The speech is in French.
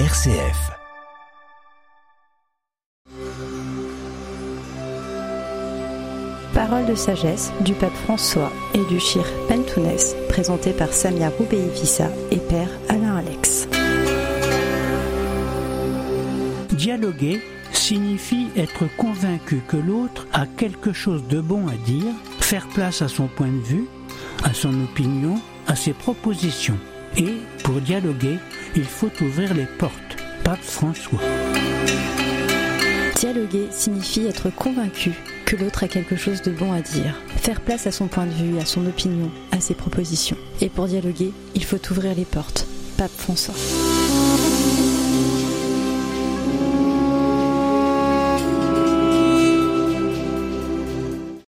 RCF. Parole de sagesse du pape François et du Chir Pentounès, présenté par Samia Roubeifissa et père Alain Alex. Dialoguer signifie être convaincu que l'autre a quelque chose de bon à dire, faire place à son point de vue, à son opinion, à ses propositions. Et pour dialoguer, il faut ouvrir les portes. Pape François. Dialoguer signifie être convaincu que l'autre a quelque chose de bon à dire, faire place à son point de vue, à son opinion, à ses propositions. Et pour dialoguer, il faut ouvrir les portes. Pape François.